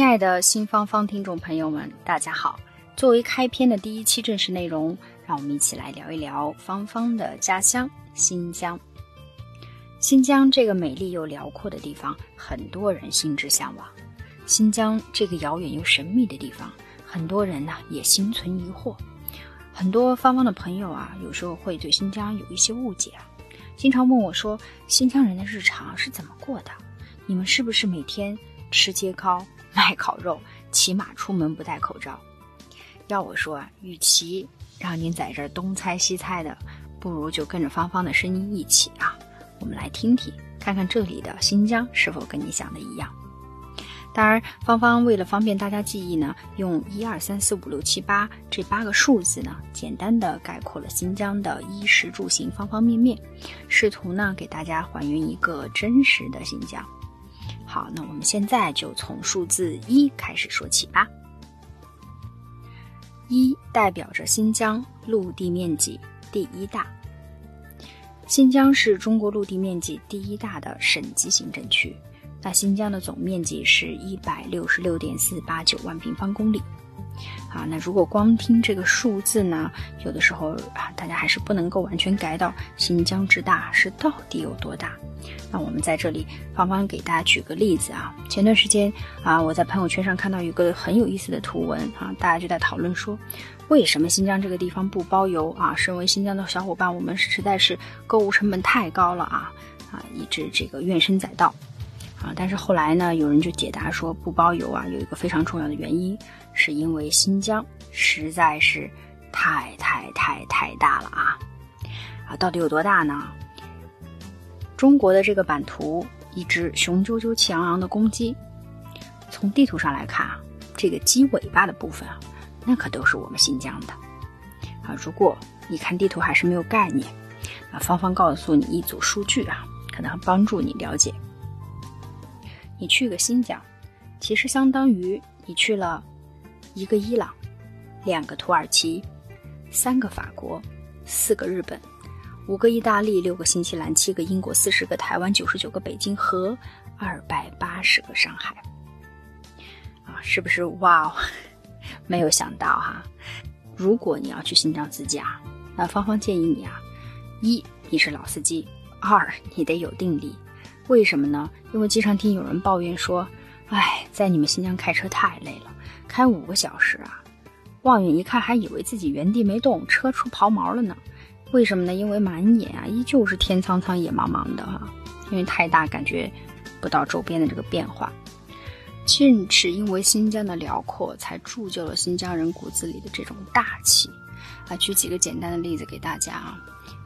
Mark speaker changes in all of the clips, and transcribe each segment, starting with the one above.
Speaker 1: 亲爱的新芳芳听众朋友们，大家好！作为开篇的第一期正式内容，让我们一起来聊一聊芳芳的家乡新疆。新疆这个美丽又辽阔的地方，很多人心之向往。新疆这个遥远又神秘的地方，很多人呢也心存疑惑。很多芳芳的朋友啊，有时候会对新疆有一些误解，经常问我说：“新疆人的日常是怎么过的？你们是不是每天吃街糕？”卖烤肉，骑马出门不戴口罩。要我说啊，与其让您在这儿东猜西猜的，不如就跟着芳芳的声音一起啊，我们来听听，看看这里的新疆是否跟你想的一样。当然，芳芳为了方便大家记忆呢，用一二三四五六七八这八个数字呢，简单的概括了新疆的衣食住行方方面面，试图呢给大家还原一个真实的新疆。好，那我们现在就从数字一开始说起吧。一代表着新疆陆地面积第一大。新疆是中国陆地面积第一大的省级行政区，那新疆的总面积是一百六十六点四八九万平方公里。啊，那如果光听这个数字呢，有的时候啊，大家还是不能够完全改到新疆之大是到底有多大。那我们在这里，芳芳给大家举个例子啊。前段时间啊，我在朋友圈上看到一个很有意思的图文啊，大家就在讨论说，为什么新疆这个地方不包邮啊？身为新疆的小伙伴，我们实在是购物成本太高了啊啊，以致这个怨声载道啊。但是后来呢，有人就解答说，不包邮啊，有一个非常重要的原因，是因为新疆实在是太太太太大了啊啊，到底有多大呢？中国的这个版图，一只雄赳赳、气昂昂的公鸡。从地图上来看啊，这个鸡尾巴的部分啊，那可都是我们新疆的。啊，如果你看地图还是没有概念，啊，芳芳告诉你一组数据啊，可能帮助你了解。你去个新疆，其实相当于你去了一个伊朗，两个土耳其，三个法国，四个日本。五个意大利，六个新西兰，七个英国，四十个台湾，九十九个北京和二百八十个上海，啊，是不是哇哦？没有想到哈！如果你要去新疆自驾，那芳芳建议你啊，一你是老司机，二你得有定力。为什么呢？因为经常听有人抱怨说，哎，在你们新疆开车太累了，开五个小时啊，望远一看还以为自己原地没动，车出刨毛了呢。为什么呢？因为满眼啊依旧是天苍苍野茫茫的哈，因为太大感觉不到周边的这个变化。正是因为新疆的辽阔，才铸就了新疆人骨子里的这种大气。啊，举几个简单的例子给大家啊，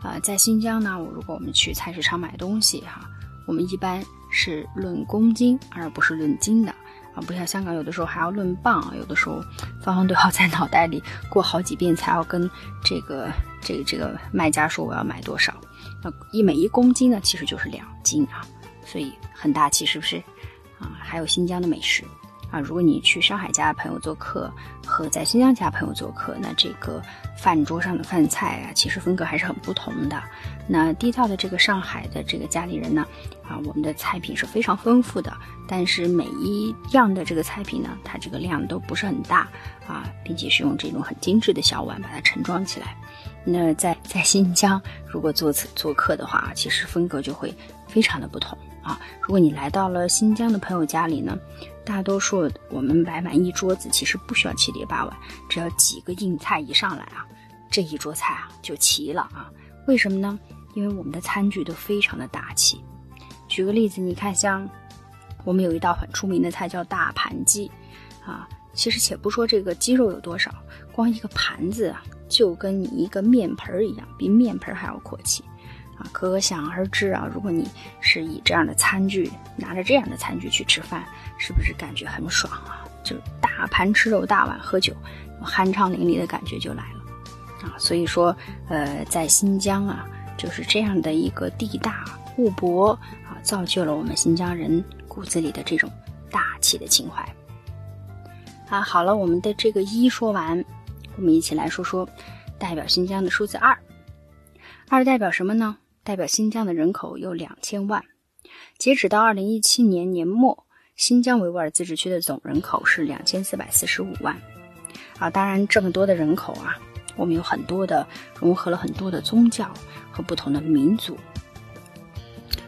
Speaker 1: 啊，在新疆呢，我如果我们去菜市场买东西哈，我们一般是论公斤而不是论斤的。啊，不像香港，有的时候还要论磅啊，有的时候方方都要在脑袋里过好几遍，才要跟这个这个这个卖家说我要买多少。那一每一公斤呢，其实就是两斤啊，所以很大气，是不是？啊，还有新疆的美食。啊，如果你去上海家朋友做客，和在新疆家朋友做客，那这个饭桌上的饭菜啊，其实风格还是很不同的。那地道的这个上海的这个家里人呢，啊，我们的菜品是非常丰富的，但是每一样的这个菜品呢，它这个量都不是很大啊，并且是用这种很精致的小碗把它盛装起来。那在在新疆，如果做此做客的话，其实风格就会非常的不同啊。如果你来到了新疆的朋友家里呢？大多数我们摆满一桌子，其实不需要七碟八碗，只要几个硬菜一上来啊，这一桌菜啊就齐了啊。为什么呢？因为我们的餐具都非常的大气。举个例子，你看像我们有一道很出名的菜叫大盘鸡，啊。其实且不说这个鸡肉有多少，光一个盘子啊，就跟你一个面盆儿一样，比面盆还要阔气啊！可想而知啊，如果你是以这样的餐具，拿着这样的餐具去吃饭，是不是感觉很爽啊？就大盘吃肉，大碗喝酒，酣畅淋漓的感觉就来了啊！所以说，呃，在新疆啊，就是这样的一个地大物博啊，造就了我们新疆人骨子里的这种大气的情怀。啊，好了，我们的这个一说完，我们一起来说说代表新疆的数字二。二代表什么呢？代表新疆的人口有两千万。截止到二零一七年年末，新疆维吾尔自治区的总人口是两千四百四十五万。啊，当然这么多的人口啊，我们有很多的融合了很多的宗教和不同的民族。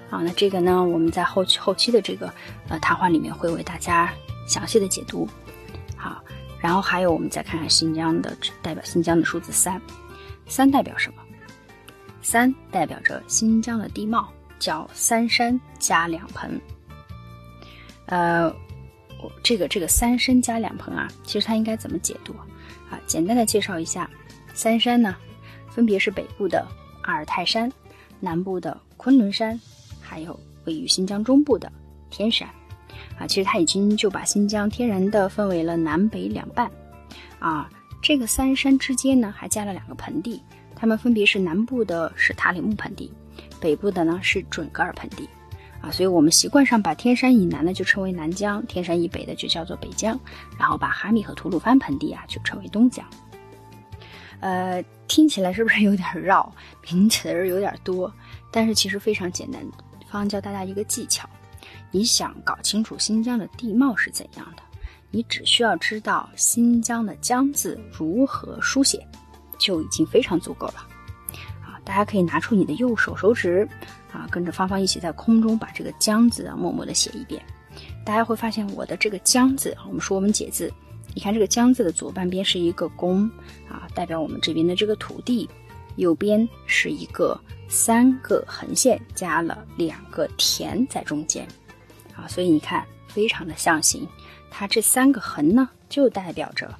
Speaker 1: 啊，那这个呢，我们在后期后期的这个呃谈话里面会为大家详细的解读。好，然后还有我们再看看新疆的代表新疆的数字三，三代表什么？三代表着新疆的地貌，叫三山加两盆。呃，这个这个三山加两盆啊，其实它应该怎么解读啊？简单的介绍一下，三山呢，分别是北部的阿尔泰山，南部的昆仑山，还有位于新疆中部的天山。啊，其实它已经就把新疆天然的分为了南北两半，啊，这个三山之间呢还加了两个盆地，它们分别是南部的是塔里木盆地，北部的呢是准噶尔盆地，啊，所以我们习惯上把天山以南的就称为南疆，天山以北的就叫做北疆，然后把哈密和吐鲁番盆地啊就称为东疆。呃，听起来是不是有点绕，名词儿有点多？但是其实非常简单，方教大家一个技巧。你想搞清楚新疆的地貌是怎样的，你只需要知道新疆的疆字如何书写，就已经非常足够了。啊，大家可以拿出你的右手手指，啊，跟着芳芳一起在空中把这个疆字啊默默的写一遍。大家会发现我的这个疆字，我们说我们解字，你看这个疆字的左半边是一个宫，啊，代表我们这边的这个土地，右边是一个三个横线加了两个田在中间。啊，所以你看，非常的象形，它这三个横呢，就代表着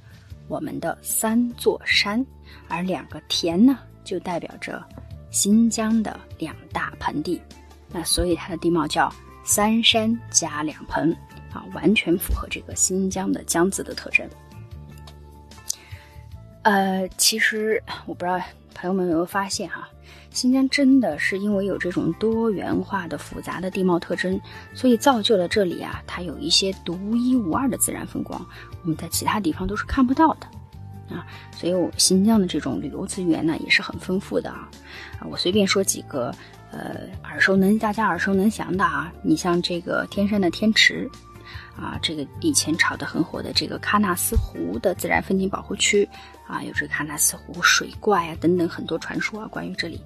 Speaker 1: 我们的三座山，而两个田呢，就代表着新疆的两大盆地。那所以它的地貌叫三山加两盆，啊，完全符合这个新疆的疆字的特征。呃，其实我不知道朋友们有没有发现哈。新疆真的是因为有这种多元化的复杂的地貌特征，所以造就了这里啊，它有一些独一无二的自然风光，我们在其他地方都是看不到的啊。所以，我新疆的这种旅游资源呢，也是很丰富的啊。啊，我随便说几个，呃，耳熟能大家耳熟能详的啊。你像这个天山的天池，啊，这个以前炒得很火的这个喀纳斯湖的自然风景保护区，啊，有这个喀纳斯湖水怪啊等等很多传说啊，关于这里。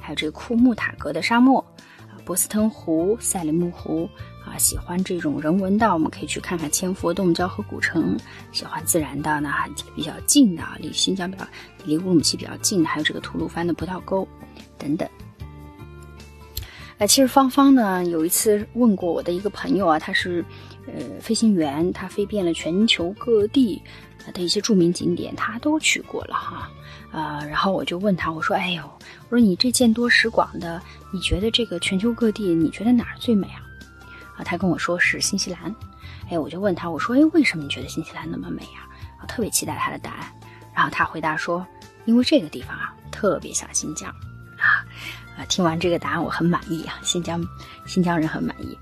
Speaker 1: 还有这个库木塔格的沙漠，啊，博斯腾湖、赛里木湖，啊，喜欢这种人文的，我们可以去看看千佛洞、交河古城；喜欢自然的，那比较近的，离新疆比较、离乌鲁木齐比较近的，还有这个吐鲁番的葡萄沟，等等。呃，其实芳芳呢，有一次问过我的一个朋友啊，他是呃飞行员，他飞遍了全球各地的一些著名景点，他都去过了哈。呃，然后我就问他，我说：“哎呦，我说你这见多识广的，你觉得这个全球各地，你觉得哪儿最美啊？”他跟我说是新西兰。哎，我就问他，我说：“哎，为什么你觉得新西兰那么美啊？”啊，特别期待他的答案。然后他回答说：“因为这个地方啊，特别像新疆。”啊，啊，听完这个答案，我很满意啊，新疆，新疆人很满意。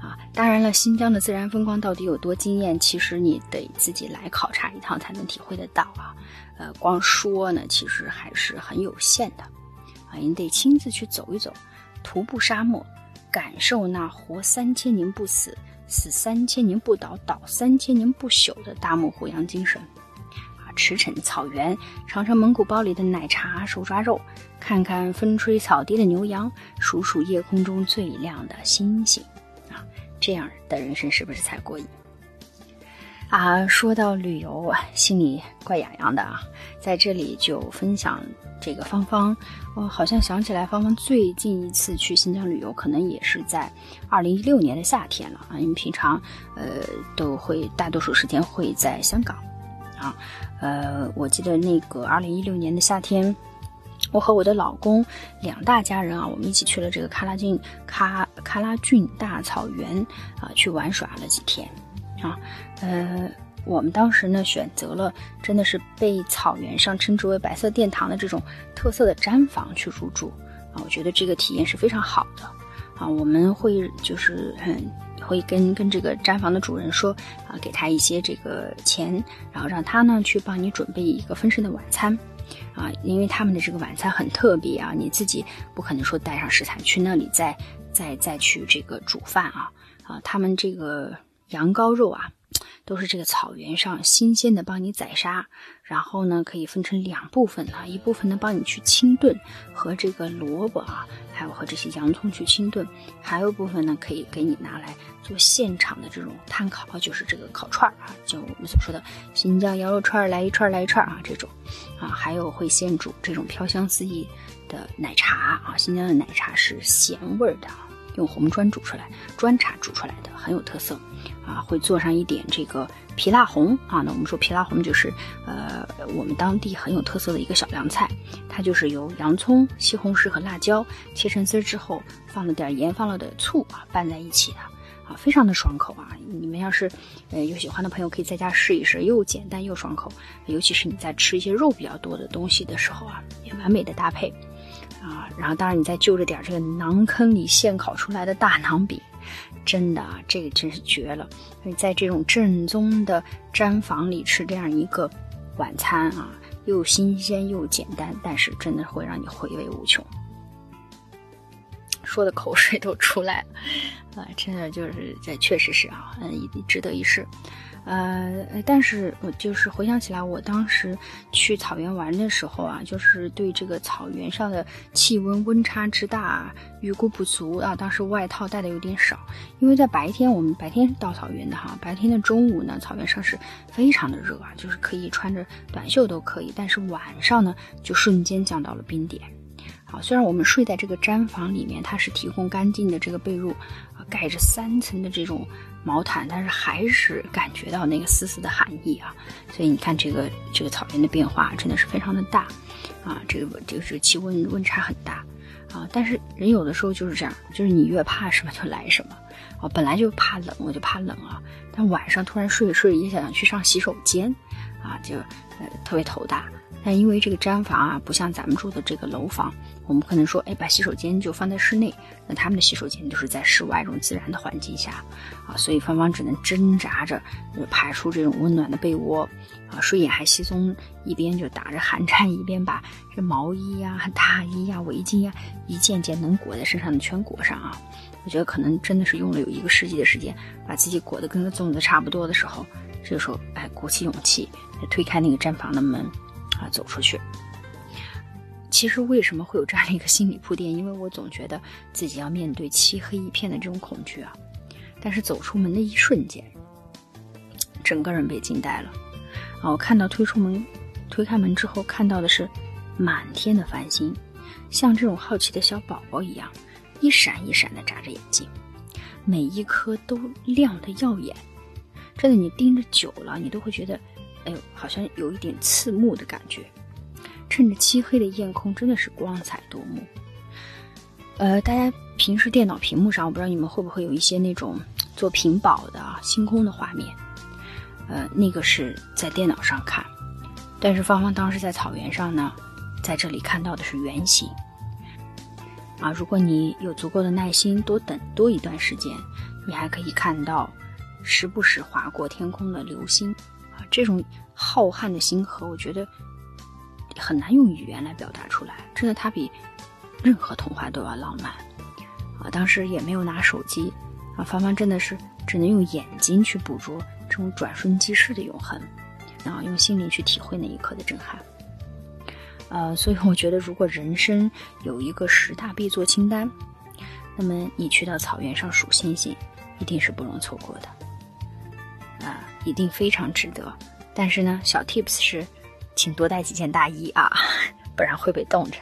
Speaker 1: 啊，当然了，新疆的自然风光到底有多惊艳，其实你得自己来考察一趟才能体会得到啊。呃，光说呢，其实还是很有限的，啊，你得亲自去走一走，徒步沙漠，感受那活三千年不死，死三千年不倒，倒三千年不朽的大漠胡杨精神，啊，驰骋草原，尝尝蒙古包里的奶茶手抓肉，看看风吹草低的牛羊，数数夜空中最亮的星星，啊，这样的人生是不是才过瘾？啊，说到旅游，心里怪痒痒的啊，在这里就分享这个芳芳，我好像想起来，芳芳最近一次去新疆旅游，可能也是在二零一六年的夏天了啊，因为平常呃都会大多数时间会在香港啊，呃，我记得那个二零一六年的夏天，我和我的老公两大家人啊，我们一起去了这个喀拉峻喀喀拉峻大草原啊，去玩耍了几天。啊，呃，我们当时呢选择了真的是被草原上称之为“白色殿堂”的这种特色的毡房去入住啊，我觉得这个体验是非常好的啊。我们会就是嗯，会跟跟这个毡房的主人说啊，给他一些这个钱，然后让他呢去帮你准备一个丰盛的晚餐啊，因为他们的这个晚餐很特别啊，你自己不可能说带上食材去那里再再再去这个煮饭啊啊，他们这个。羊羔肉啊，都是这个草原上新鲜的，帮你宰杀，然后呢，可以分成两部分啊，一部分呢帮你去清炖，和这个萝卜啊，还有和这些洋葱去清炖，还有部分呢可以给你拿来做现场的这种炭烤，就是这个烤串儿啊，就我们所说的新疆羊肉串儿，来一串来一串啊这种，啊，还有会现煮这种飘香四溢的奶茶啊，新疆的奶茶是咸味儿的。用红砖煮出来，砖茶煮出来的很有特色，啊，会做上一点这个皮辣红啊。那我们说皮辣红就是，呃，我们当地很有特色的一个小凉菜，它就是由洋葱、西红柿和辣椒切成丝之后，放了点盐，放了点醋啊，拌在一起的，啊，非常的爽口啊。你们要是呃有喜欢的朋友，可以在家试一试，又简单又爽口，尤其是你在吃一些肉比较多的东西的时候啊，也完美的搭配。啊，然后当然你再就着点这个馕坑里现烤出来的大馕饼，真的啊，这个真是绝了。在这种正宗的毡房里吃这样一个晚餐啊，又新鲜又简单，但是真的会让你回味无穷，说的口水都出来了啊！真的就是这确实是啊，嗯，值得一试。呃，但是我就是回想起来，我当时去草原玩的时候啊，就是对这个草原上的气温温差之大，啊预估不足啊。当时外套带的有点少，因为在白天我们白天到草原的哈，白天的中午呢，草原上是非常的热啊，就是可以穿着短袖都可以，但是晚上呢，就瞬间降到了冰点。好，虽然我们睡在这个毡房里面，它是提供干净的这个被褥啊，盖着三层的这种。毛毯，但是还是感觉到那个丝丝的寒意啊，所以你看这个这个草原的变化真的是非常的大，啊，这个这个是气温温差很大啊，但是人有的时候就是这样，就是你越怕什么就来什么，啊本来就怕冷，我就怕冷啊，但晚上突然睡着睡着也想去上洗手间，啊，就呃特别头大。但因为这个毡房啊，不像咱们住的这个楼房，我们可能说，哎，把洗手间就放在室内。那他们的洗手间都是在室外这种自然的环境下，啊，所以芳芳只能挣扎着爬出这种温暖的被窝，啊，睡眼还惺忪，一边就打着寒颤，一边把这毛衣呀、大衣呀、围巾呀，一件件能裹在身上的全裹上啊。我觉得可能真的是用了有一个世纪的时间，把自己裹得跟个粽子差不多的时候，这个时候，哎，鼓起勇气推开那个毡房的门。啊，走出去。其实为什么会有这样的一个心理铺垫？因为我总觉得自己要面对漆黑一片的这种恐惧啊。但是走出门的一瞬间，整个人被惊呆了。啊，我看到推出门、推开门之后，看到的是满天的繁星，像这种好奇的小宝宝一样，一闪一闪的眨着眼睛，每一颗都亮得耀眼。真的，你盯着久了，你都会觉得。哎呦，好像有一点刺目的感觉。趁着漆黑的夜空，真的是光彩夺目。呃，大家平时电脑屏幕上，我不知道你们会不会有一些那种做屏保的星空的画面。呃，那个是在电脑上看，但是芳芳当时在草原上呢，在这里看到的是圆形。啊，如果你有足够的耐心，多等多一段时间，你还可以看到时不时划过天空的流星。这种浩瀚的星河，我觉得很难用语言来表达出来。真的，它比任何童话都要浪漫啊！当时也没有拿手机啊，芳芳真的是只能用眼睛去捕捉这种转瞬即逝的永恒，然后用心灵去体会那一刻的震撼。呃，所以我觉得，如果人生有一个十大必做清单，那么你去到草原上数星星，一定是不容错过的啊！一定非常值得。但是呢，小 tips 是，请多带几件大衣啊，不然会被冻着。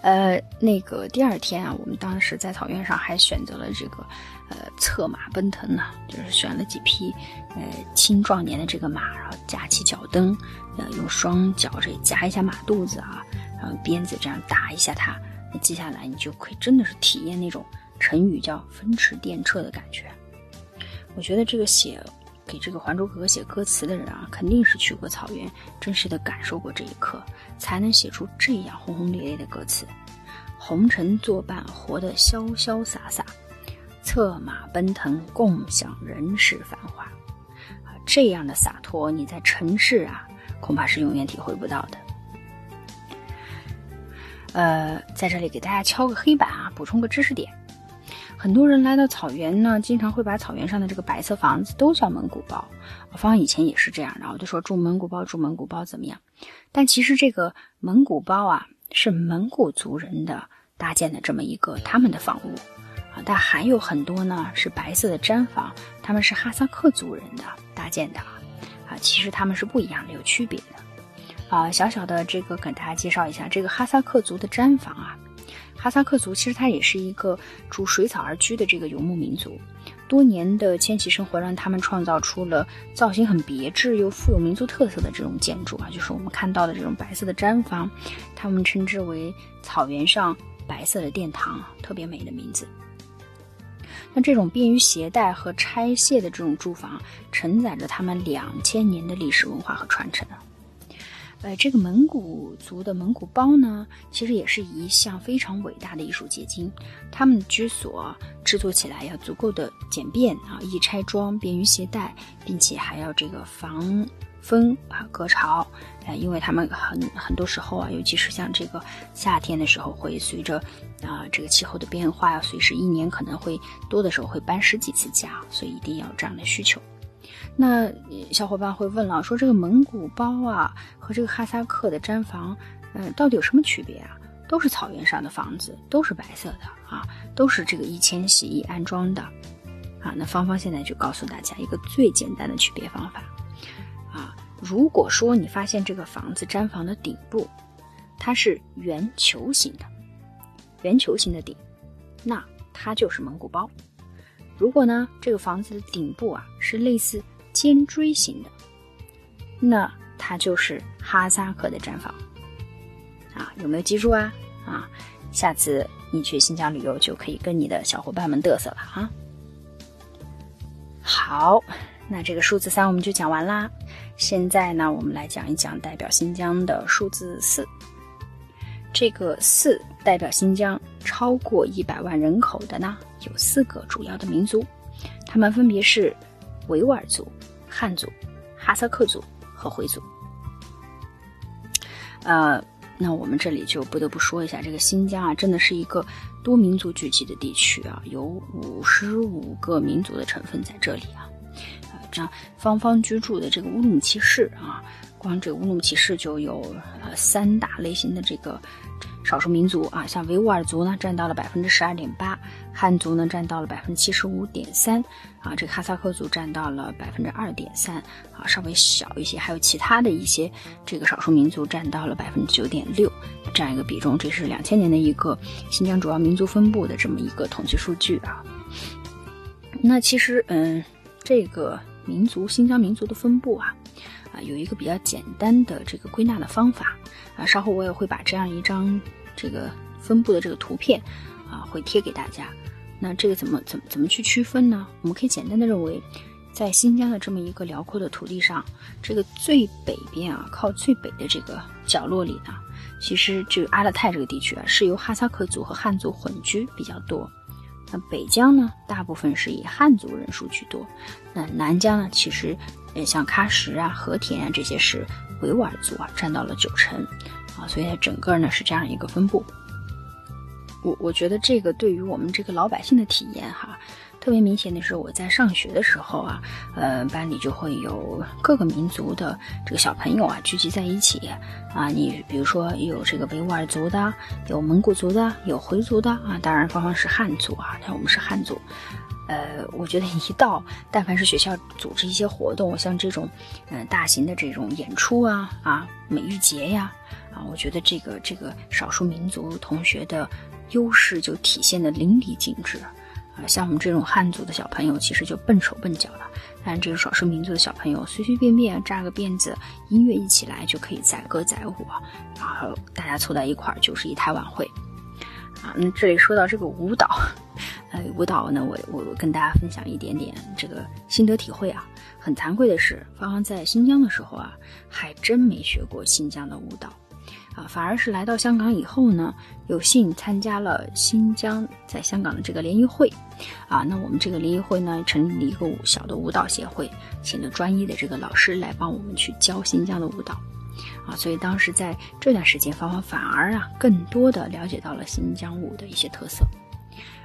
Speaker 1: 呃，那个第二天啊，我们当时在草原上还选择了这个，呃，策马奔腾呢，就是选了几匹，呃，青壮年的这个马，然后架起脚蹬，呃，用双脚这夹一下马肚子啊，然后鞭子这样打一下它，那接下来你就可以真的是体验那种成语叫风驰电掣的感觉。我觉得这个写给这个《还珠格格》写歌词的人啊，肯定是去过草原，真实的感受过这一刻，才能写出这样轰轰烈烈的歌词。红尘作伴，活得潇潇洒洒，策马奔腾，共享人世繁华。啊，这样的洒脱，你在城市啊，恐怕是永远体会不到的。呃，在这里给大家敲个黑板啊，补充个知识点。很多人来到草原呢，经常会把草原上的这个白色房子都叫蒙古包。我方以前也是这样，然后就说住蒙古包，住蒙古包怎么样？但其实这个蒙古包啊，是蒙古族人的搭建的这么一个他们的房屋啊。但还有很多呢是白色的毡房，他们是哈萨克族人的搭建的啊。啊，其实他们是不一样的，有区别的。啊，小小的这个给大家介绍一下，这个哈萨克族的毡房啊。哈萨克族其实它也是一个逐水草而居的这个游牧民族，多年的迁徙生活让他们创造出了造型很别致又富有民族特色的这种建筑啊，就是我们看到的这种白色的毡房，他们称之为草原上白色的殿堂，特别美的名字。那这种便于携带和拆卸的这种住房，承载着他们两千年的历史文化和传承。呃，这个蒙古族的蒙古包呢，其实也是一项非常伟大的艺术结晶。他们居所制作起来要足够的简便啊，易拆装，便于携带，并且还要这个防风啊、隔潮。呃，因为他们很很多时候啊，尤其是像这个夏天的时候，会随着啊这个气候的变化，随时一年可能会多的时候会搬十几次家，所以一定要有这样的需求。那小伙伴会问了，说这个蒙古包啊和这个哈萨克的毡房，嗯，到底有什么区别啊？都是草原上的房子，都是白色的啊，都是这个一迁徙一安装的啊。那芳芳现在就告诉大家一个最简单的区别方法啊。如果说你发现这个房子毡房的顶部它是圆球形的，圆球形的顶，那它就是蒙古包。如果呢这个房子的顶部啊是类似。尖锥形的，那它就是哈萨克的毡房啊，有没有记住啊？啊，下次你去新疆旅游就可以跟你的小伙伴们嘚瑟了啊。好，那这个数字三我们就讲完啦。现在呢，我们来讲一讲代表新疆的数字四。这个四代表新疆超过一百万人口的呢，有四个主要的民族，他们分别是维吾尔族。汉族、哈萨克族和回族，呃，那我们这里就不得不说一下，这个新疆啊，真的是一个多民族聚集的地区啊，有五十五个民族的成分在这里啊。呃，这样方方居住的这个乌鲁木齐市啊，光这个乌鲁木齐市就有呃三大类型的这个。少数民族啊，像维吾尔族呢，占到了百分之十二点八；汉族呢，占到了百分之七十五点三；啊，这个哈萨克族占到了百分之二点三，啊，稍微小一些。还有其他的一些这个少数民族占到了百分之九点六，这样一个比重。这是两千年的一个新疆主要民族分布的这么一个统计数据啊。那其实，嗯，这个民族新疆民族的分布啊。有一个比较简单的这个归纳的方法啊，稍后我也会把这样一张这个分布的这个图片啊，会贴给大家。那这个怎么怎么怎么去区分呢？我们可以简单的认为，在新疆的这么一个辽阔的土地上，这个最北边啊，靠最北的这个角落里呢，其实这个阿勒泰这个地区啊，是由哈萨克族和汉族混居比较多。那北疆呢，大部分是以汉族人数居多。那南疆呢，其实。像喀什啊、和田啊这些是维吾尔族啊，占到了九成啊，所以它整个呢是这样一个分布。我我觉得这个对于我们这个老百姓的体验哈，特别明显的是我在上学的时候啊，呃，班里就会有各个民族的这个小朋友啊聚集在一起啊，你比如说有这个维吾尔族的，有蒙古族的，有回族的啊，当然方方是汉族啊，像我们是汉族。呃，我觉得一到但凡是学校组织一些活动，像这种嗯大型的这种演出啊啊美育节呀啊，我觉得这个这个少数民族同学的优势就体现的淋漓尽致啊。像我们这种汉族的小朋友，其实就笨手笨脚的。但这个少数民族的小朋友，随随便便扎个辫子，音乐一起来就可以载歌载舞，然后大家凑在一块儿就是一台晚会。啊，那这里说到这个舞蹈，呃，舞蹈呢，我我跟大家分享一点点这个心得体会啊。很惭愧的是，芳芳在新疆的时候啊，还真没学过新疆的舞蹈。啊，反而是来到香港以后呢，有幸参加了新疆在香港的这个联谊会，啊，那我们这个联谊会呢，成立了一个小的舞蹈协会，请了专业的这个老师来帮我们去教新疆的舞蹈，啊，所以当时在这段时间，芳芳反而啊，更多的了解到了新疆舞的一些特色。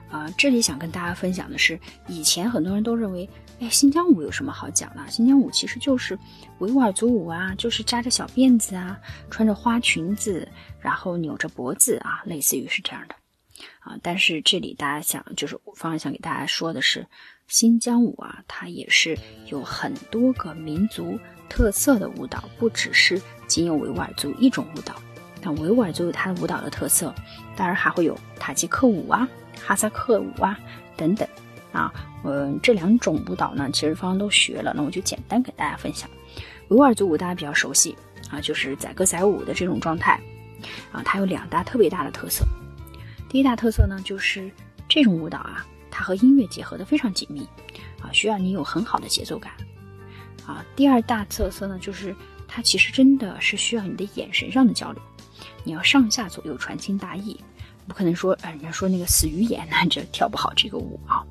Speaker 1: 啊，这里想跟大家分享的是，以前很多人都认为，哎，新疆舞有什么好讲的？新疆舞其实就是维吾尔族舞啊，就是扎着小辫子啊，穿着花裙子，然后扭着脖子啊，类似于是这样的。啊，但是这里大家想，就是方方想给大家说的是，新疆舞啊，它也是有很多个民族特色的舞蹈，不只是仅有维吾尔族一种舞蹈。那维吾尔族有它的舞蹈的特色，当然还会有塔吉克舞啊。哈萨克舞啊，等等，啊，嗯，这两种舞蹈呢，其实芳芳都学了，那我就简单给大家分享。维吾尔族舞大家比较熟悉啊，就是载歌载舞的这种状态，啊，它有两大特别大的特色。第一大特色呢，就是这种舞蹈啊，它和音乐结合的非常紧密，啊，需要你有很好的节奏感，啊，第二大特色呢，就是它其实真的是需要你的眼神上的交流，你要上下左右传情达意。不可能说，人家说那个死鱼眼，那这跳不好这个舞啊。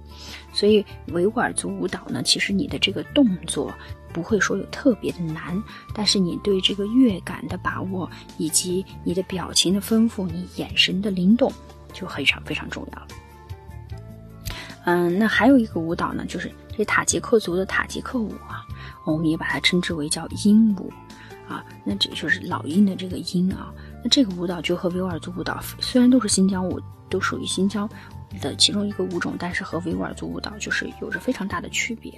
Speaker 1: 所以维吾尔族舞蹈呢，其实你的这个动作不会说有特别的难，但是你对这个乐感的把握，以及你的表情的丰富，你眼神的灵动，就非常非常重要了。嗯，那还有一个舞蹈呢，就是这塔吉克族的塔吉克舞啊，我们也把它称之为叫鹰舞啊，那这就是老鹰的这个鹰啊。那这个舞蹈就和维吾尔族舞蹈虽然都是新疆舞，都属于新疆的其中一个舞种，但是和维吾尔族舞蹈就是有着非常大的区别。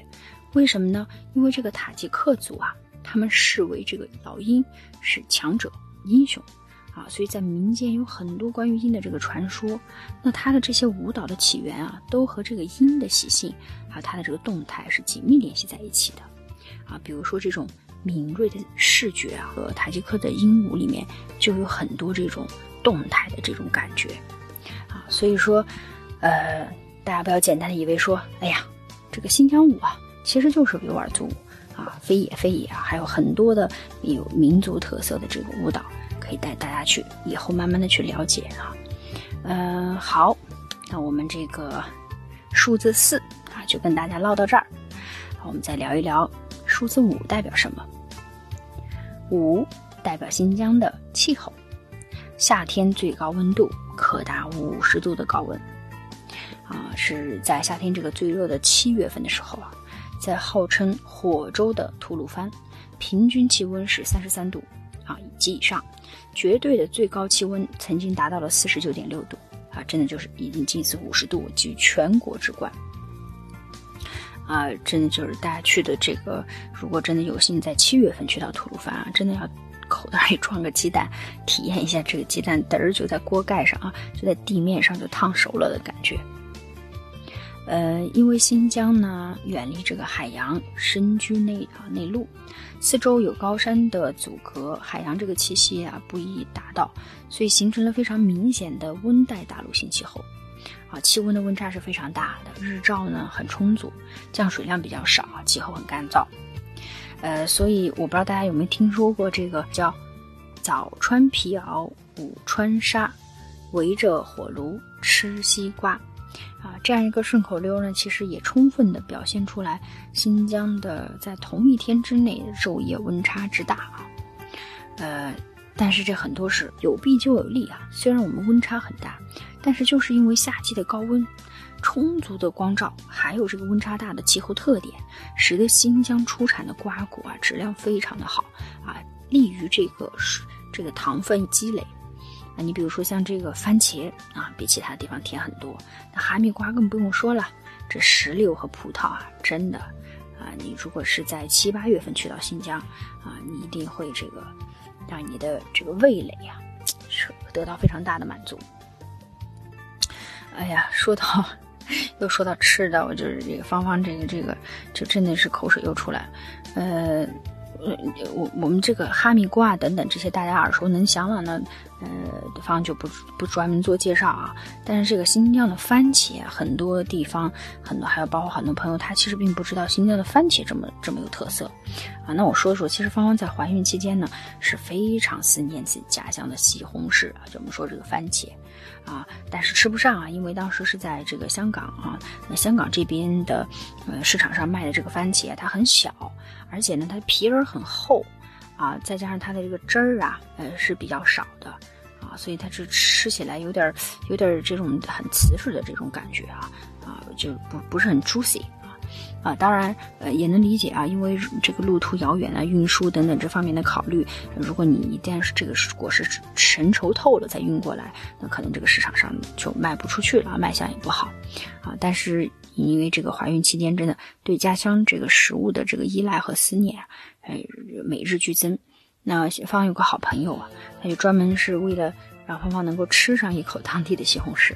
Speaker 1: 为什么呢？因为这个塔吉克族啊，他们视为这个老鹰是强者、英雄啊，所以在民间有很多关于鹰的这个传说。那它的这些舞蹈的起源啊，都和这个鹰的习性还有它的这个动态是紧密联系在一起的啊。比如说这种。敏锐的视觉啊，和塔吉克的鹦鹉里面就有很多这种动态的这种感觉啊，所以说，呃，大家不要简单的以为说，哎呀，这个新疆舞啊，其实就是维吾尔族舞啊，非也非也啊，还有很多的有民族特色的这个舞蹈，可以带大家去以后慢慢的去了解啊。嗯，好，那我们这个数字四啊，就跟大家唠到这儿，我们再聊一聊数字五代表什么。五代表新疆的气候，夏天最高温度可达五十度的高温，啊，是在夏天这个最热的七月份的时候啊，在号称火州的吐鲁番，平均气温是三十三度啊以及以上，绝对的最高气温曾经达到了四十九点六度啊，真的就是已经近似五十度，居全国之冠。啊，真的就是大家去的这个，如果真的有幸在七月份去到吐鲁番啊，真的要口袋里装个鸡蛋，体验一下这个鸡蛋嘚儿就在锅盖上啊，就在地面上就烫熟了的感觉。呃，因为新疆呢远离这个海洋，深居内啊内陆，四周有高山的阻隔，海洋这个气息啊不易达到，所以形成了非常明显的温带大陆性气候。啊，气温的温差是非常大的，日照呢很充足，降水量比较少，气候很干燥。呃，所以我不知道大家有没有听说过这个叫“早穿皮袄，午穿纱，围着火炉吃西瓜”啊，这样一个顺口溜呢，其实也充分的表现出来新疆的在同一天之内昼夜温差之大啊。呃，但是这很多是有弊就有利啊，虽然我们温差很大。但是就是因为夏季的高温、充足的光照，还有这个温差大的气候特点，使得新疆出产的瓜果啊质量非常的好啊，利于这个这个糖分积累啊。你比如说像这个番茄啊，比其他地方甜很多。那哈密瓜更不用说了，这石榴和葡萄啊，真的啊，你如果是在七八月份去到新疆啊，你一定会这个让你的这个味蕾啊，是得到非常大的满足。哎呀，说到又说到吃的，我就是这个芳芳这个这个，就真的是口水又出来，了。呃，我我们这个哈密瓜等等这些大家耳熟能详了呢，呃，方就不不专门做介绍啊。但是这个新疆的番茄，很多地方很多，还有包括很多朋友，他其实并不知道新疆的番茄这么这么有特色啊。那我说说，其实芳芳在怀孕期间呢，是非常思念自己家乡的西红柿啊，就我们说这个番茄。啊，但是吃不上啊，因为当时是在这个香港啊，那香港这边的呃市场上卖的这个番茄它很小，而且呢它皮儿很厚啊，再加上它的这个汁儿啊，呃是比较少的啊，所以它是吃起来有点有点这种很瓷实的这种感觉啊啊，就不不是很 juicy。啊，当然，呃，也能理解啊，因为这个路途遥远啊，运输等等这方面的考虑，如果你一旦是这个果实成熟透了再运过来，那可能这个市场上就卖不出去了，卖相也不好，啊，但是因为这个怀孕期间真的对家乡这个食物的这个依赖和思念，呃，每日俱增。那方有个好朋友啊，他就专门是为了。让芳芳能够吃上一口当地的西红柿，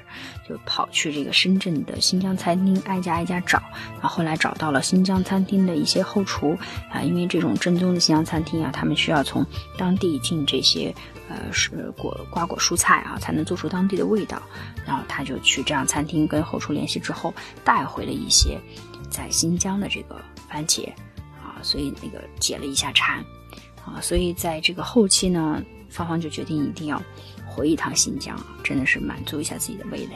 Speaker 1: 就跑去这个深圳的新疆餐厅挨家挨家找，然后后来找到了新疆餐厅的一些后厨啊，因为这种正宗的新疆餐厅啊，他们需要从当地进这些呃是果瓜果蔬菜啊，才能做出当地的味道。然后他就去这样餐厅跟后厨联系之后，带回了一些在新疆的这个番茄啊，所以那个解了一下馋啊，所以在这个后期呢，芳芳就决定一定要。回一趟新疆啊，真的是满足一下自己的味蕾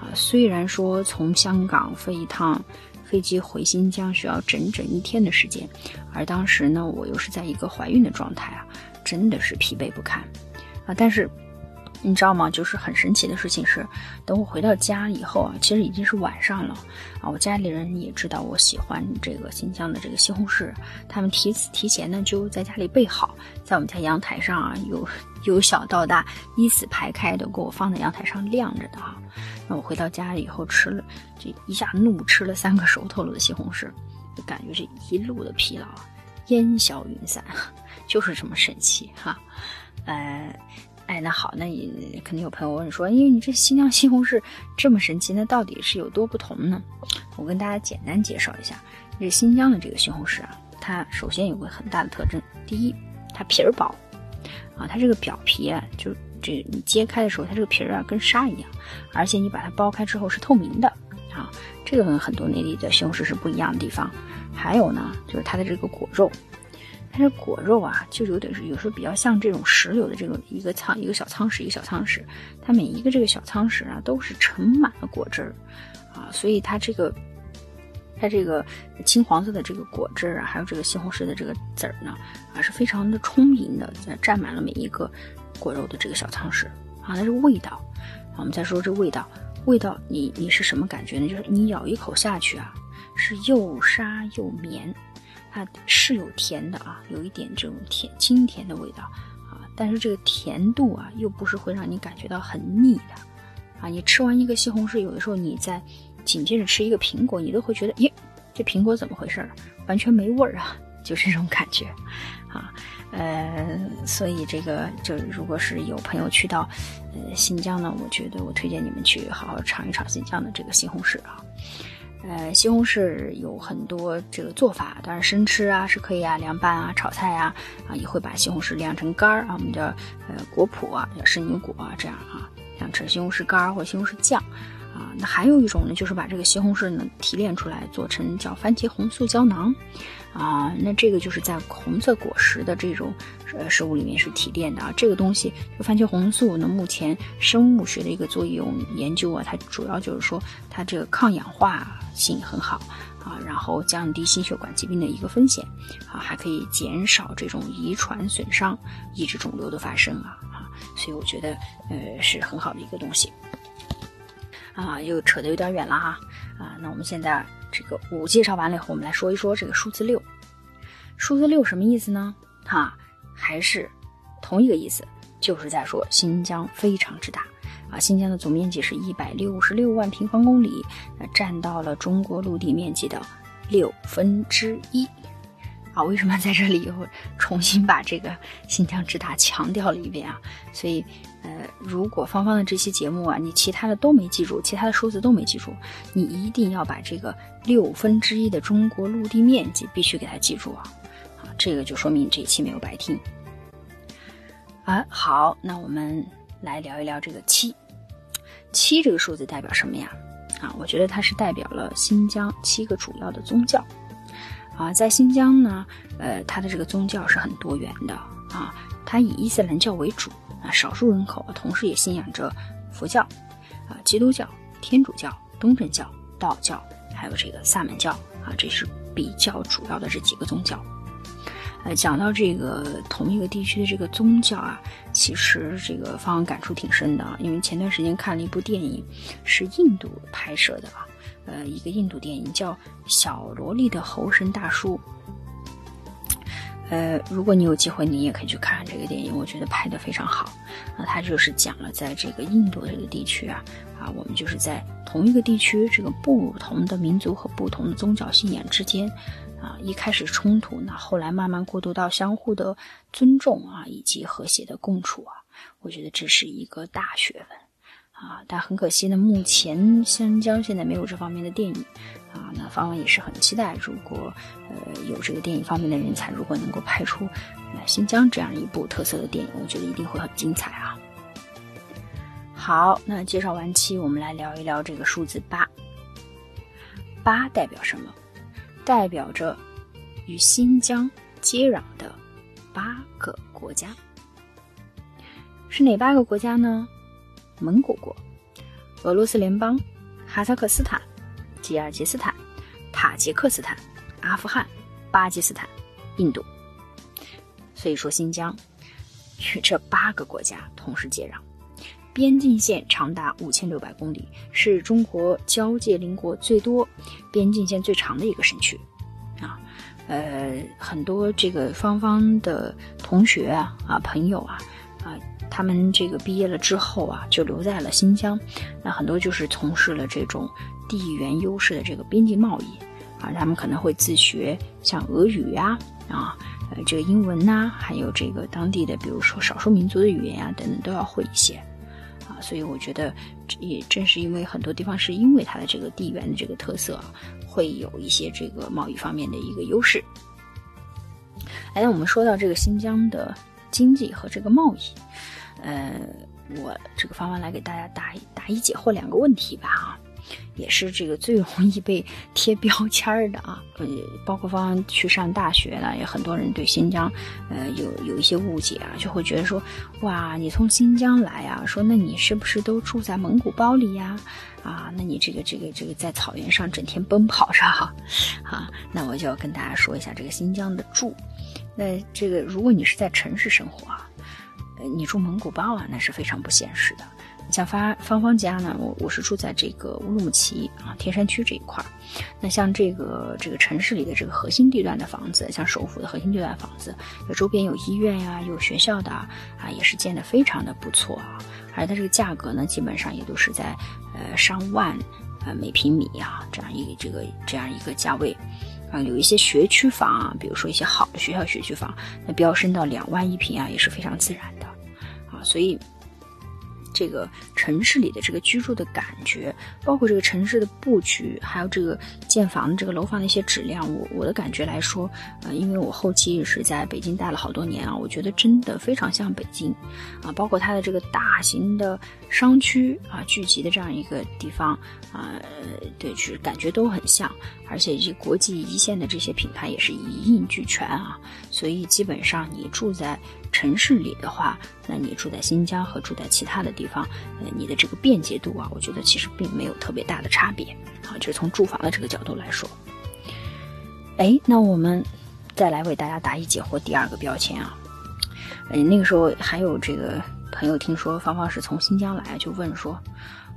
Speaker 1: 啊！虽然说从香港飞一趟飞机回新疆需要整整一天的时间，而当时呢，我又是在一个怀孕的状态啊，真的是疲惫不堪啊！但是。你知道吗？就是很神奇的事情是，等我回到家以后啊，其实已经是晚上了啊。我家里人也知道我喜欢这个新疆的这个西红柿，他们提提前呢就在家里备好，在我们家阳台上啊，由由小到大依次排开的给我放在阳台上晾着的啊。那我回到家以后吃了，这一下怒吃了三个熟透了的西红柿，就感觉这一路的疲劳烟消云散，就是这么神奇哈，呃。哎，那好，那你肯定有朋友问说，因为你这新疆西红柿这么神奇，那到底是有多不同呢？我跟大家简单介绍一下，这新疆的这个西红柿啊，它首先有个很大的特征，第一，它皮儿薄，啊，它这个表皮啊，就这你揭开的时候，它这个皮儿啊跟纱一样，而且你把它剥开之后是透明的，啊，这个跟很多内地的西红柿是不一样的地方。还有呢，就是它的这个果肉。它这果肉啊，就有点是有时候比较像这种石榴的这个一个仓一个小仓石一个小仓石，它每一个这个小仓石啊都是盛满了果汁儿啊，所以它这个它这个青黄色的这个果汁儿啊，还有这个西红柿的这个籽儿呢啊是非常的充盈的，占满了每一个果肉的这个小仓石啊，它这个味道啊，我们再说这味道，味道你你是什么感觉呢？就是你咬一口下去啊，是又沙又绵。它是有甜的啊，有一点这种甜清甜的味道啊，但是这个甜度啊，又不是会让你感觉到很腻的啊。你吃完一个西红柿，有的时候你再紧接着吃一个苹果，你都会觉得，耶，这苹果怎么回事儿？完全没味儿啊，就是这种感觉啊。呃，所以这个就如果是有朋友去到呃新疆呢，我觉得我推荐你们去好好尝一尝新疆的这个西红柿啊。呃，西红柿有很多这个做法，当然生吃啊是可以啊，凉拌啊、炒菜啊，啊也会把西红柿晾成干儿啊，我们叫呃果脯啊，叫圣女果啊，这样啊，晾成西红柿干儿或西红柿酱啊。那还有一种呢，就是把这个西红柿呢提炼出来，做成叫番茄红素胶囊。啊，那这个就是在红色果实的这种呃食物里面是提炼的啊。这个东西，就番茄红素呢，目前生物学的一个作用研究啊，它主要就是说它这个抗氧化性很好啊，然后降低心血管疾病的一个风险啊，还可以减少这种遗传损伤，抑制肿瘤的发生啊啊，所以我觉得呃是很好的一个东西啊，又扯得有点远了哈啊，那我们现在。这个五介绍完了以后，我们来说一说这个数字六。数字六什么意思呢？哈，还是同一个意思，就是在说新疆非常之大，啊，新疆的总面积是一百六十六万平方公里，那占到了中国陆地面积的六分之一。啊，为什么在这里又重新把这个新疆之大强调了一遍啊？所以，呃，如果芳芳的这期节目啊，你其他的都没记住，其他的数字都没记住，你一定要把这个六分之一的中国陆地面积必须给它记住啊！啊，这个就说明这一期没有白听。啊，好，那我们来聊一聊这个七，七这个数字代表什么呀？啊，我觉得它是代表了新疆七个主要的宗教。啊，在新疆呢，呃，它的这个宗教是很多元的啊，它以伊斯兰教为主啊，少数人口同时也信仰着佛教、啊基督教、天主教、东正教、道教，还有这个萨满教啊，这是比较主要的这几个宗教。呃，讲到这个同一个地区的这个宗教啊，其实这个方感触挺深的，因为前段时间看了一部电影，是印度拍摄的啊。呃，一个印度电影叫《小萝莉的猴神大叔》。呃，如果你有机会，你也可以去看看这个电影，我觉得拍的非常好。那，他就是讲了在这个印度这个地区啊，啊，我们就是在同一个地区，这个不同的民族和不同的宗教信仰之间，啊，一开始冲突，那后来慢慢过渡到相互的尊重啊，以及和谐的共处啊，我觉得这是一个大学问。啊，但很可惜呢，目前新疆现在没有这方面的电影，啊，那方文也是很期待，如果呃有这个电影方面的人才，如果能够拍出呃新疆这样一部特色的电影，我觉得一定会很精彩啊。好，那介绍完七，我们来聊一聊这个数字八。八代表什么？代表着与新疆接壤的八个国家，是哪八个国家呢？蒙古国、俄罗斯联邦、哈萨克斯坦、吉尔吉斯坦、塔吉克斯坦、阿富汗、巴基斯坦、印度。所以说，新疆与这八个国家同时接壤，边境线长达五千六百公里，是中国交界邻国最多、边境线最长的一个省区。啊，呃，很多这个方方的同学啊、啊朋友啊。啊，他们这个毕业了之后啊，就留在了新疆。那很多就是从事了这种地缘优势的这个边境贸易啊。他们可能会自学像俄语呀，啊，呃，这个英文呐，还有这个当地的，比如说少数民族的语言啊等等，都要会一些啊。所以我觉得，也正是因为很多地方是因为它的这个地缘的这个特色，会有一些这个贸易方面的一个优势。哎，那我们说到这个新疆的。经济和这个贸易，呃，我这个方方来给大家答答疑解惑两个问题吧啊，也是这个最容易被贴标签的啊，呃，包括方方去上大学了，也很多人对新疆，呃，有有一些误解啊，就会觉得说，哇，你从新疆来啊，说那你是不是都住在蒙古包里呀？啊，那你这个这个这个在草原上整天奔跑着哈，啊，那我就要跟大家说一下这个新疆的住。那这个，如果你是在城市生活啊，呃你住蒙古包啊，那是非常不现实的。像方芳芳家呢，我我是住在这个乌鲁木齐啊天山区这一块儿。那像这个这个城市里的这个核心地段的房子，像首府的核心地段房子，周边有医院呀，有学校的啊，也是建的非常的不错啊。而它这个价格呢，基本上也都是在呃上万呃每平米啊这样一个这个这样一个价位。啊，有一些学区房啊，比如说一些好的学校学区房，那飙升到两万一平啊，也是非常自然，所以。这个城市里的这个居住的感觉，包括这个城市的布局，还有这个建房这个楼房的一些质量，我我的感觉来说，呃，因为我后期也是在北京待了好多年啊，我觉得真的非常像北京，啊，包括它的这个大型的商区啊聚集的这样一个地方啊，对，就是感觉都很像，而且这国际一线的这些品牌也是一应俱全啊，所以基本上你住在。城市里的话，那你住在新疆和住在其他的地方，呃，你的这个便捷度啊，我觉得其实并没有特别大的差别啊，就是从住房的这个角度来说。哎，那我们再来为大家答疑解惑第二个标签啊，呃，那个时候还有这个朋友听说芳芳是从新疆来，就问说，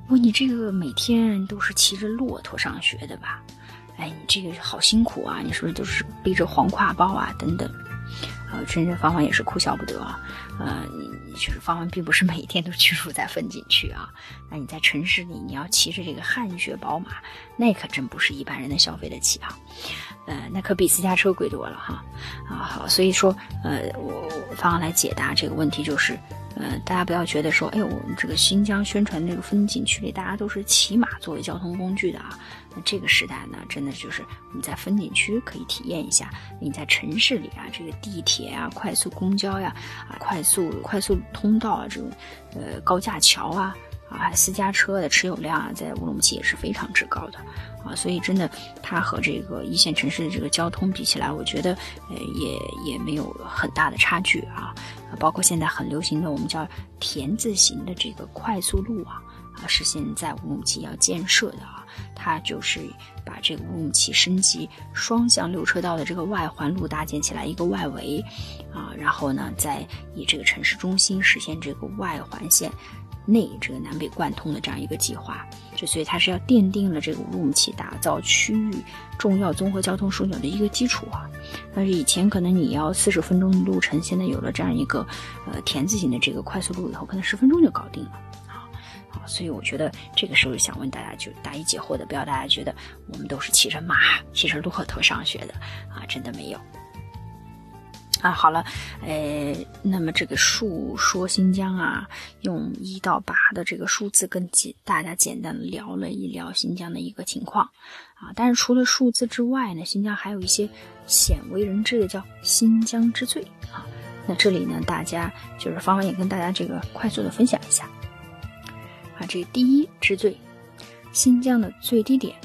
Speaker 1: 问你这个每天都是骑着骆驼上学的吧？哎，你这个好辛苦啊，你是不是都是背着黄挎包啊？等等。呃，真正芳芳也是哭笑不得啊。呃，你就是芳芳并不是每天都居住在风景区啊。那你在城市里，你要骑着这个汗血宝马，那可真不是一般人能消费得起啊。呃，那可比私家车贵多了哈。啊，好，所以说，呃，我芳芳来解答这个问题就是。呃，大家不要觉得说，哎，我们这个新疆宣传这个风景区里，大家都是骑马作为交通工具的啊。那这个时代呢，真的就是你在风景区可以体验一下。你在城市里啊，这个地铁啊、快速公交呀、啊快速快速通道啊，这种呃高架桥啊。啊，私家车的持有量啊，在乌鲁木齐也是非常之高的，啊，所以真的，它和这个一线城市的这个交通比起来，我觉得，呃，也也没有很大的差距啊。包括现在很流行的我们叫田字形的这个快速路啊，啊，是现在乌鲁木齐要建设的啊，它就是把这个乌鲁木齐升级双向六车道的这个外环路搭建起来一个外围，啊，然后呢，再以这个城市中心实现这个外环线。内这个南北贯通的这样一个计划，就所以它是要奠定了这个乌鲁木齐打造区域重要综合交通枢纽的一个基础啊。但是以前可能你要四十分钟的路程，现在有了这样一个呃田字形的这个快速路以后，可能十分钟就搞定了啊。好，所以我觉得这个时候想问大家，就答疑解惑的，不要大家觉得我们都是骑着马、骑着骆驼上学的啊，真的没有。啊，好了，呃，那么这个数说新疆啊，用一到八的这个数字跟简大家简单的聊了一聊新疆的一个情况啊。但是除了数字之外呢，新疆还有一些鲜为人知的叫新疆之最啊。那这里呢，大家就是芳芳也跟大家这个快速的分享一下啊。这第一之最，新疆的最低点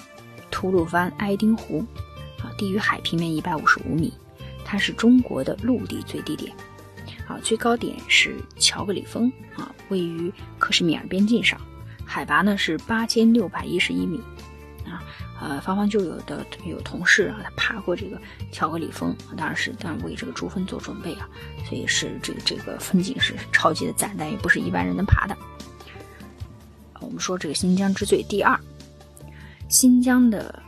Speaker 1: 吐鲁番艾丁湖啊，低于海平面一百五十五米。它是中国的陆地最低点，啊，最高点是乔格里峰啊，位于克什米尔边境上，海拔呢是八千六百一十一米，啊，呃，芳芳就有的有同事啊，他爬过这个乔格里峰，当然是当然为这个珠峰做准备啊，所以是这个这个风景是超级的赞，但也不是一般人能爬的。我们说这个新疆之最第二，新疆的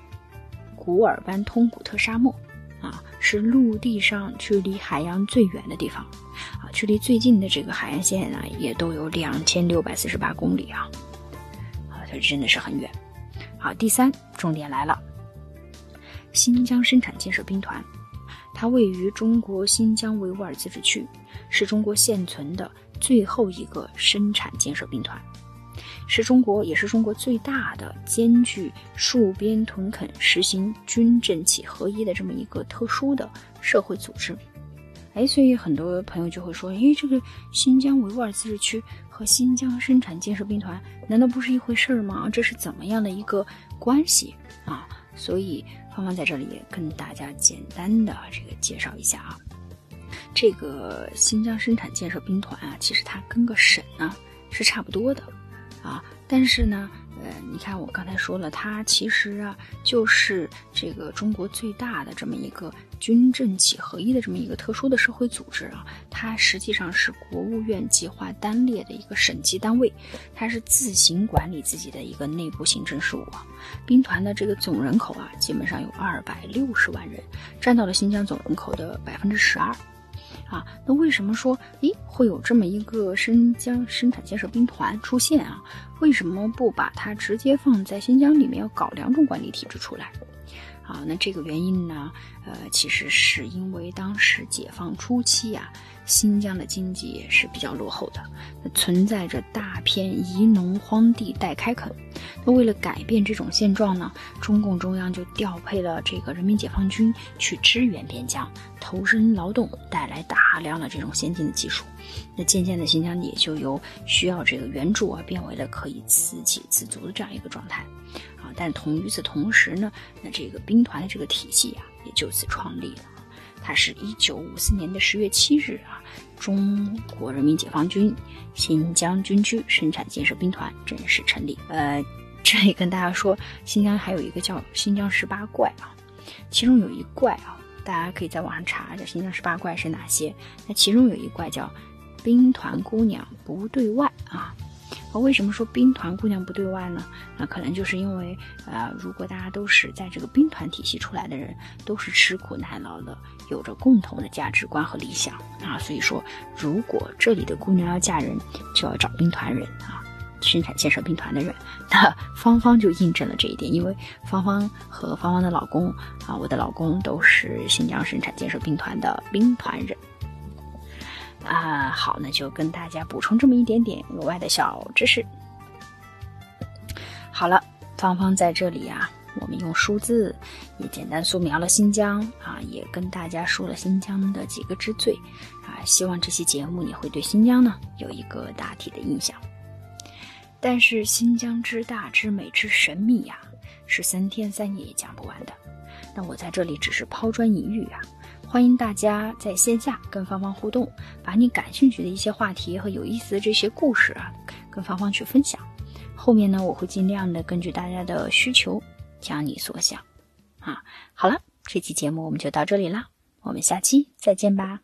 Speaker 1: 古尔班通古特沙漠。是陆地上距离海洋最远的地方，啊，距离最近的这个海岸线呢，也都有两千六百四十八公里啊，啊，它真的是很远。好，第三重点来了，新疆生产建设兵团，它位于中国新疆维吾尔自治区，是中国现存的最后一个生产建设兵团。是中国，也是中国最大的兼具戍边屯垦、实行军政企合一的这么一个特殊的社会组织。哎，所以很多朋友就会说：，哎，这个新疆维吾尔自治区和新疆生产建设兵团难道不是一回事儿吗？这是怎么样的一个关系啊？所以芳芳在这里也跟大家简单的这个介绍一下啊，这个新疆生产建设兵团啊，其实它跟个省呢是差不多的。啊，但是呢，呃，你看我刚才说了，它其实啊，就是这个中国最大的这么一个军政企合一的这么一个特殊的社会组织啊，它实际上是国务院计划单列的一个省级单位，它是自行管理自己的一个内部行政事务啊。兵团的这个总人口啊，基本上有二百六十万人，占到了新疆总人口的百分之十二。啊，那为什么说，诶，会有这么一个新疆生产建设兵团出现啊？为什么不把它直接放在新疆里面，要搞两种管理体制出来？啊，那这个原因呢？呃，其实是因为当时解放初期啊，新疆的经济是比较落后的，存在着大片宜农荒地待开垦。那为了改变这种现状呢，中共中央就调配了这个人民解放军去支援边疆，投身劳动，带来大量的这种先进的技术。那渐渐的，新疆也就由需要这个援助啊，变为了可以自给自足的这样一个状态。啊，但同与此同时呢，那这个兵团的这个体系啊，也就此创立了。它是一九五四年的十月七日啊，中国人民解放军新疆军区生产建设兵团正式成立。呃，这里跟大家说，新疆还有一个叫新疆十八怪啊，其中有一怪啊，大家可以在网上查一下新疆十八怪是哪些。那其中有一怪叫兵团姑娘不对外啊。为什么说兵团姑娘不对外呢？那可能就是因为，呃，如果大家都是在这个兵团体系出来的人，都是吃苦耐劳的，有着共同的价值观和理想啊，所以说，如果这里的姑娘要嫁人，就要找兵团人啊，生产建设兵团的人。那芳芳就印证了这一点，因为芳芳和芳芳的老公啊，我的老公都是新疆生产建设兵团的兵团人。啊，好，那就跟大家补充这么一点点额外的小知识。好了，芳芳在这里啊，我们用数字也简单素描了新疆啊，也跟大家说了新疆的几个之最啊。希望这期节目你会对新疆呢有一个大体的印象。但是新疆之大之美之神秘呀，是三天三夜也讲不完的。那我在这里只是抛砖引玉啊。欢迎大家在线下跟芳芳互动，把你感兴趣的一些话题和有意思的这些故事啊，跟芳芳去分享。后面呢，我会尽量的根据大家的需求，将你所想。啊，好了，这期节目我们就到这里啦，我们下期再见吧。